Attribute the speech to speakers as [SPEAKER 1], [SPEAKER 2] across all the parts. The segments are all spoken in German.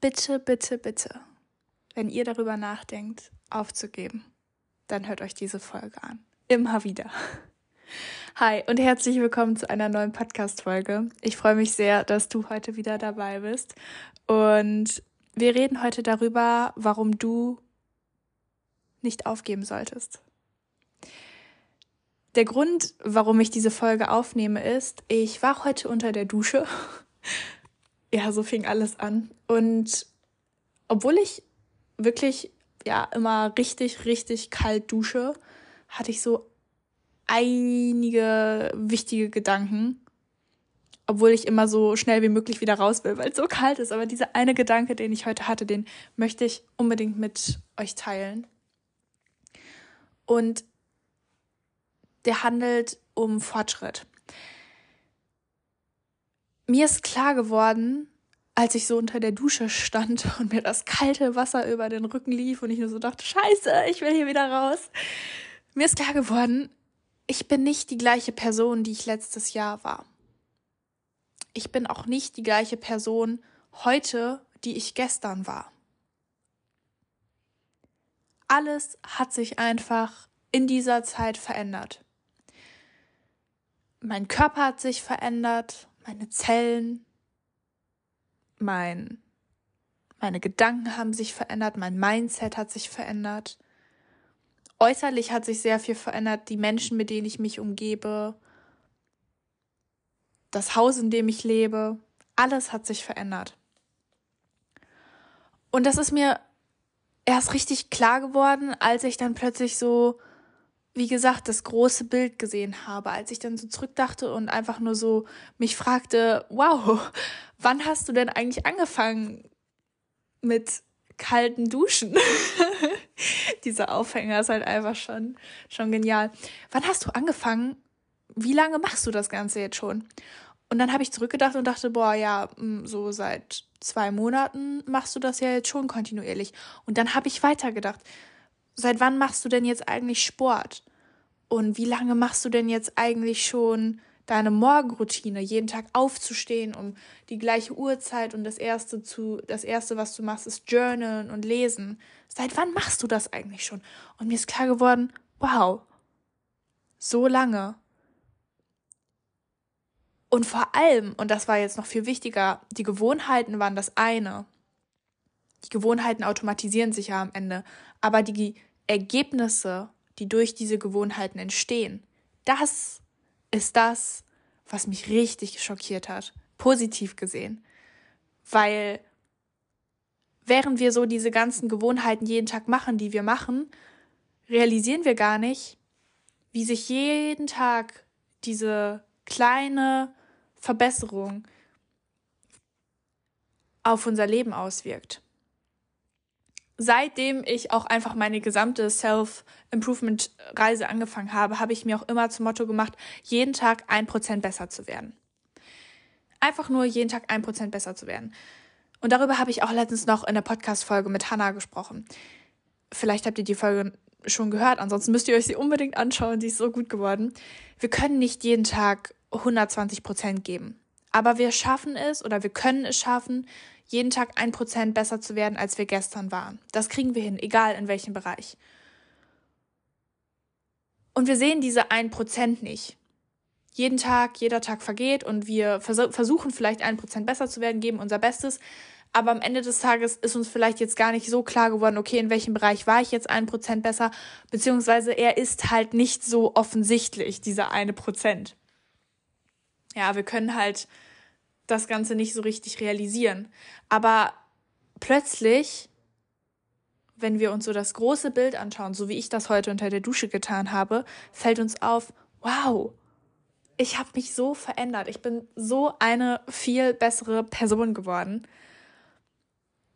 [SPEAKER 1] bitte, bitte, bitte, wenn ihr darüber nachdenkt, aufzugeben, dann hört euch diese Folge an. Immer wieder. Hi und herzlich willkommen zu einer neuen Podcast-Folge. Ich freue mich sehr, dass du heute wieder dabei bist. Und wir reden heute darüber, warum du nicht aufgeben solltest. Der Grund, warum ich diese Folge aufnehme, ist, ich war heute unter der Dusche. Ja, so fing alles an. Und obwohl ich wirklich ja immer richtig, richtig kalt dusche, hatte ich so einige wichtige Gedanken. Obwohl ich immer so schnell wie möglich wieder raus will, weil es so kalt ist. Aber dieser eine Gedanke, den ich heute hatte, den möchte ich unbedingt mit euch teilen. Und der handelt um Fortschritt. Mir ist klar geworden, als ich so unter der Dusche stand und mir das kalte Wasser über den Rücken lief und ich nur so dachte, scheiße, ich will hier wieder raus. Mir ist klar geworden, ich bin nicht die gleiche Person, die ich letztes Jahr war. Ich bin auch nicht die gleiche Person heute, die ich gestern war. Alles hat sich einfach in dieser Zeit verändert mein Körper hat sich verändert, meine Zellen, mein, meine Gedanken haben sich verändert, mein Mindset hat sich verändert. Äußerlich hat sich sehr viel verändert, die Menschen, mit denen ich mich umgebe, das Haus, in dem ich lebe, alles hat sich verändert. Und das ist mir erst richtig klar geworden, als ich dann plötzlich so wie gesagt, das große Bild gesehen habe, als ich dann so zurückdachte und einfach nur so mich fragte, wow, wann hast du denn eigentlich angefangen mit kalten Duschen? Dieser Aufhänger ist halt einfach schon, schon genial. Wann hast du angefangen? Wie lange machst du das Ganze jetzt schon? Und dann habe ich zurückgedacht und dachte, boah, ja, mm, so seit zwei Monaten machst du das ja jetzt schon kontinuierlich. Und dann habe ich weitergedacht seit wann machst du denn jetzt eigentlich Sport? Und wie lange machst du denn jetzt eigentlich schon deine Morgenroutine, jeden Tag aufzustehen um die gleiche Uhrzeit und das erste zu das erste was du machst ist journalen und lesen. Seit wann machst du das eigentlich schon? Und mir ist klar geworden, wow. So lange. Und vor allem, und das war jetzt noch viel wichtiger, die Gewohnheiten waren das eine. Die Gewohnheiten automatisieren sich ja am Ende, aber die Ergebnisse, die durch diese Gewohnheiten entstehen, das ist das, was mich richtig schockiert hat, positiv gesehen. Weil während wir so diese ganzen Gewohnheiten jeden Tag machen, die wir machen, realisieren wir gar nicht, wie sich jeden Tag diese kleine Verbesserung auf unser Leben auswirkt seitdem ich auch einfach meine gesamte Self-Improvement-Reise angefangen habe, habe ich mir auch immer zum Motto gemacht, jeden Tag ein Prozent besser zu werden. Einfach nur jeden Tag ein Prozent besser zu werden. Und darüber habe ich auch letztens noch in der Podcast-Folge mit Hannah gesprochen. Vielleicht habt ihr die Folge schon gehört, ansonsten müsst ihr euch sie unbedingt anschauen, die ist so gut geworden. Wir können nicht jeden Tag 120 Prozent geben. Aber wir schaffen es oder wir können es schaffen, jeden Tag ein Prozent besser zu werden, als wir gestern waren. Das kriegen wir hin, egal in welchem Bereich. Und wir sehen diese ein Prozent nicht. Jeden Tag, jeder Tag vergeht und wir vers versuchen vielleicht ein Prozent besser zu werden, geben unser Bestes. Aber am Ende des Tages ist uns vielleicht jetzt gar nicht so klar geworden, okay, in welchem Bereich war ich jetzt ein Prozent besser, beziehungsweise er ist halt nicht so offensichtlich, dieser eine Prozent. Ja, wir können halt das Ganze nicht so richtig realisieren. Aber plötzlich, wenn wir uns so das große Bild anschauen, so wie ich das heute unter der Dusche getan habe, fällt uns auf, wow, ich habe mich so verändert. Ich bin so eine viel bessere Person geworden.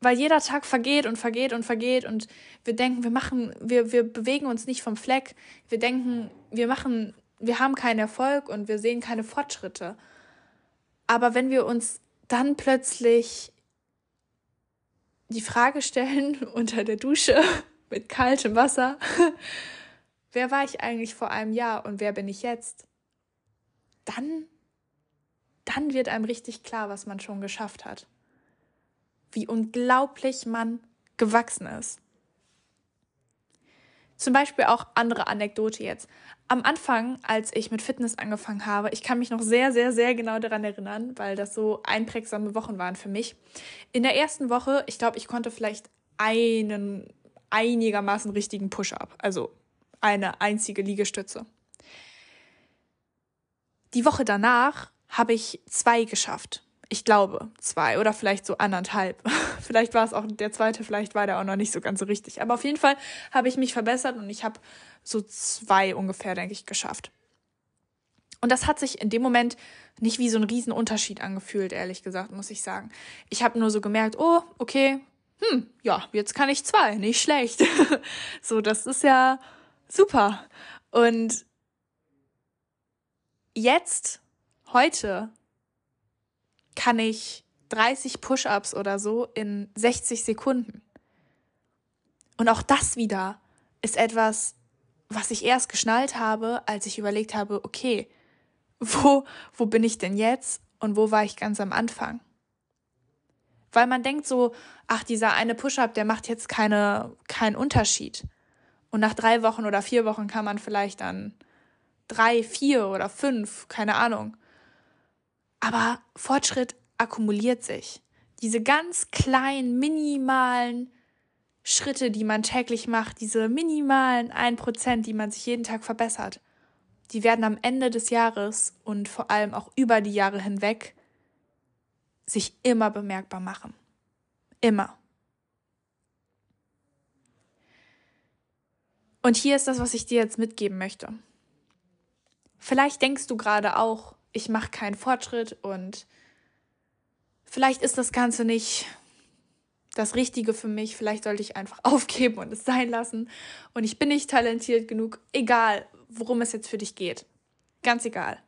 [SPEAKER 1] Weil jeder Tag vergeht und vergeht und vergeht und wir denken, wir machen, wir, wir bewegen uns nicht vom Fleck. Wir denken, wir machen, wir haben keinen Erfolg und wir sehen keine Fortschritte. Aber wenn wir uns dann plötzlich die Frage stellen unter der Dusche mit kaltem Wasser, wer war ich eigentlich vor einem Jahr und wer bin ich jetzt? Dann, dann wird einem richtig klar, was man schon geschafft hat. wie unglaublich man gewachsen ist. Zum Beispiel auch andere Anekdote jetzt. Am Anfang, als ich mit Fitness angefangen habe, ich kann mich noch sehr, sehr, sehr genau daran erinnern, weil das so einprägsame Wochen waren für mich. In der ersten Woche, ich glaube, ich konnte vielleicht einen einigermaßen richtigen Push-up, also eine einzige Liegestütze. Die Woche danach habe ich zwei geschafft. Ich glaube, zwei oder vielleicht so anderthalb. vielleicht war es auch der zweite, vielleicht war der auch noch nicht so ganz so richtig. Aber auf jeden Fall habe ich mich verbessert und ich habe so zwei ungefähr, denke ich, geschafft. Und das hat sich in dem Moment nicht wie so ein Riesenunterschied angefühlt, ehrlich gesagt, muss ich sagen. Ich habe nur so gemerkt, oh, okay, hm, ja, jetzt kann ich zwei, nicht schlecht. so, das ist ja super. Und jetzt, heute, kann ich 30 Push-ups oder so in 60 Sekunden. Und auch das wieder ist etwas, was ich erst geschnallt habe, als ich überlegt habe, okay, wo, wo bin ich denn jetzt und wo war ich ganz am Anfang? Weil man denkt so, ach, dieser eine Push-up, der macht jetzt keine, keinen Unterschied. Und nach drei Wochen oder vier Wochen kann man vielleicht dann drei, vier oder fünf, keine Ahnung. Aber Fortschritt akkumuliert sich. Diese ganz kleinen, minimalen Schritte, die man täglich macht, diese minimalen ein Prozent, die man sich jeden Tag verbessert, die werden am Ende des Jahres und vor allem auch über die Jahre hinweg sich immer bemerkbar machen. Immer. Und hier ist das, was ich dir jetzt mitgeben möchte. Vielleicht denkst du gerade auch, ich mache keinen Fortschritt und vielleicht ist das Ganze nicht das Richtige für mich, vielleicht sollte ich einfach aufgeben und es sein lassen und ich bin nicht talentiert genug, egal worum es jetzt für dich geht. Ganz egal.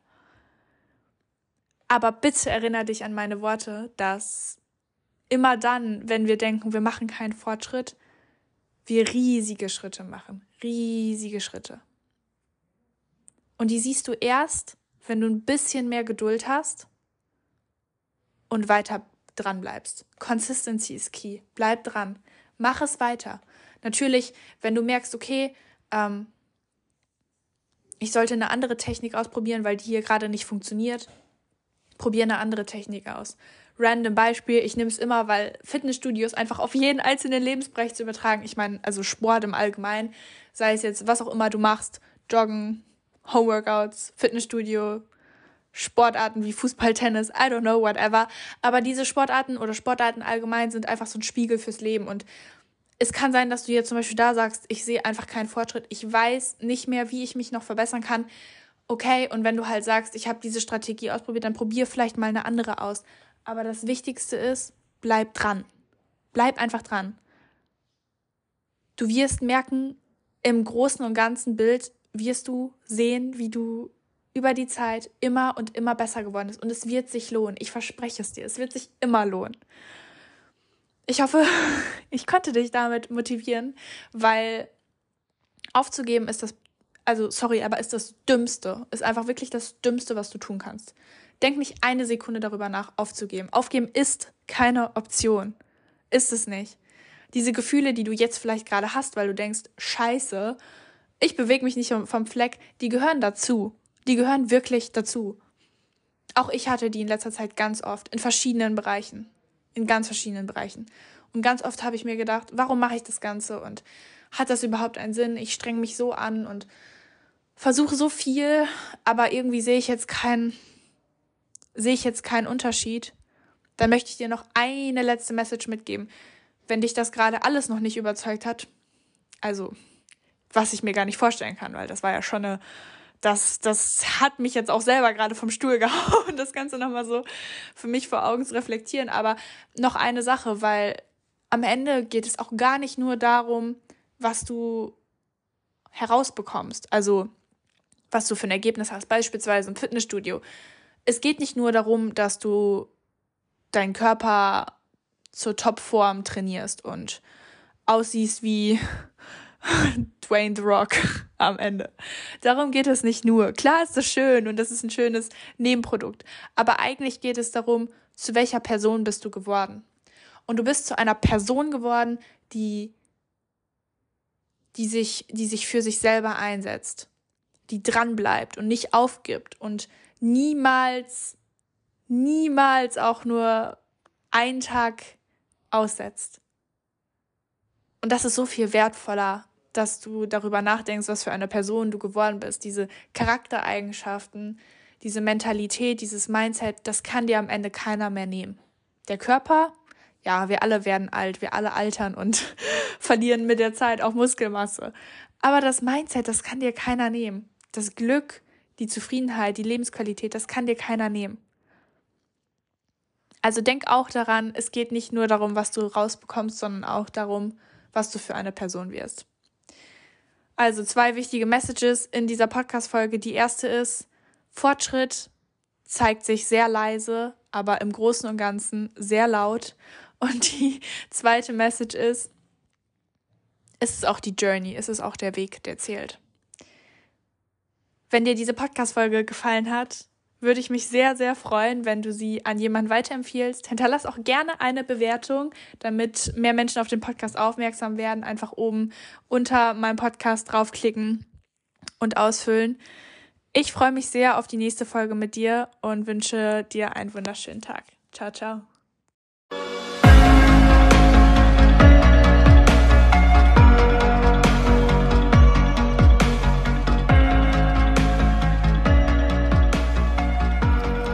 [SPEAKER 1] Aber bitte erinnere dich an meine Worte, dass immer dann, wenn wir denken, wir machen keinen Fortschritt, wir riesige Schritte machen. Riesige Schritte. Und die siehst du erst, wenn du ein bisschen mehr Geduld hast und weiter dran bleibst. Consistency ist key. Bleib dran. Mach es weiter. Natürlich, wenn du merkst, okay, ähm, ich sollte eine andere Technik ausprobieren, weil die hier gerade nicht funktioniert, probiere eine andere Technik aus. Random Beispiel, ich nehme es immer, weil Fitnessstudios einfach auf jeden einzelnen Lebensbereich zu übertragen. Ich meine, also Sport im Allgemeinen, sei es jetzt was auch immer du machst, Joggen, Homeworkouts, Fitnessstudio, Sportarten wie Fußball, Tennis, I don't know, whatever. Aber diese Sportarten oder Sportarten allgemein sind einfach so ein Spiegel fürs Leben. Und es kann sein, dass du jetzt zum Beispiel da sagst, ich sehe einfach keinen Fortschritt, ich weiß nicht mehr, wie ich mich noch verbessern kann okay, und wenn du halt sagst, ich habe diese Strategie ausprobiert, dann probier vielleicht mal eine andere aus. Aber das Wichtigste ist, bleib dran. Bleib einfach dran. Du wirst merken, im großen und ganzen Bild wirst du sehen, wie du über die Zeit immer und immer besser geworden bist. Und es wird sich lohnen. Ich verspreche es dir. Es wird sich immer lohnen. Ich hoffe, ich konnte dich damit motivieren, weil aufzugeben ist das also sorry, aber ist das Dümmste, ist einfach wirklich das Dümmste, was du tun kannst. Denk nicht eine Sekunde darüber nach, aufzugeben. Aufgeben ist keine Option. Ist es nicht. Diese Gefühle, die du jetzt vielleicht gerade hast, weil du denkst, scheiße, ich bewege mich nicht vom Fleck, die gehören dazu. Die gehören wirklich dazu. Auch ich hatte die in letzter Zeit ganz oft, in verschiedenen Bereichen. In ganz verschiedenen Bereichen. Und ganz oft habe ich mir gedacht, warum mache ich das Ganze und hat das überhaupt einen Sinn? Ich streng mich so an und versuche so viel, aber irgendwie sehe ich jetzt keinen, sehe ich jetzt keinen Unterschied. Dann möchte ich dir noch eine letzte Message mitgeben. Wenn dich das gerade alles noch nicht überzeugt hat, also was ich mir gar nicht vorstellen kann, weil das war ja schon eine, das, das hat mich jetzt auch selber gerade vom Stuhl gehauen, das Ganze nochmal so für mich vor Augen zu reflektieren. Aber noch eine Sache, weil am Ende geht es auch gar nicht nur darum, was du herausbekommst. Also, was du für ein Ergebnis hast, beispielsweise im Fitnessstudio. Es geht nicht nur darum, dass du deinen Körper zur Topform trainierst und aussiehst wie Dwayne The Rock am Ende. Darum geht es nicht nur. Klar ist das schön und das ist ein schönes Nebenprodukt, aber eigentlich geht es darum, zu welcher Person bist du geworden. Und du bist zu einer Person geworden, die, die, sich, die sich für sich selber einsetzt, die dranbleibt und nicht aufgibt und niemals, niemals auch nur einen Tag aussetzt. Und das ist so viel wertvoller, dass du darüber nachdenkst, was für eine Person du geworden bist. Diese Charaktereigenschaften, diese Mentalität, dieses Mindset, das kann dir am Ende keiner mehr nehmen. Der Körper, ja, wir alle werden alt, wir alle altern und verlieren mit der Zeit auch Muskelmasse. Aber das Mindset, das kann dir keiner nehmen. Das Glück, die Zufriedenheit, die Lebensqualität, das kann dir keiner nehmen. Also denk auch daran, es geht nicht nur darum, was du rausbekommst, sondern auch darum, was du für eine Person wirst. Also zwei wichtige Messages in dieser Podcast-Folge. Die erste ist, Fortschritt zeigt sich sehr leise, aber im Großen und Ganzen sehr laut. Und die zweite Message ist, es ist auch die Journey, es ist auch der Weg, der zählt. Wenn dir diese Podcast-Folge gefallen hat, würde ich mich sehr, sehr freuen, wenn du sie an jemanden weiterempfiehlst. Hinterlass auch gerne eine Bewertung, damit mehr Menschen auf den Podcast aufmerksam werden. Einfach oben unter meinem Podcast draufklicken und ausfüllen. Ich freue mich sehr auf die nächste Folge mit dir und wünsche dir einen wunderschönen Tag. Ciao, ciao.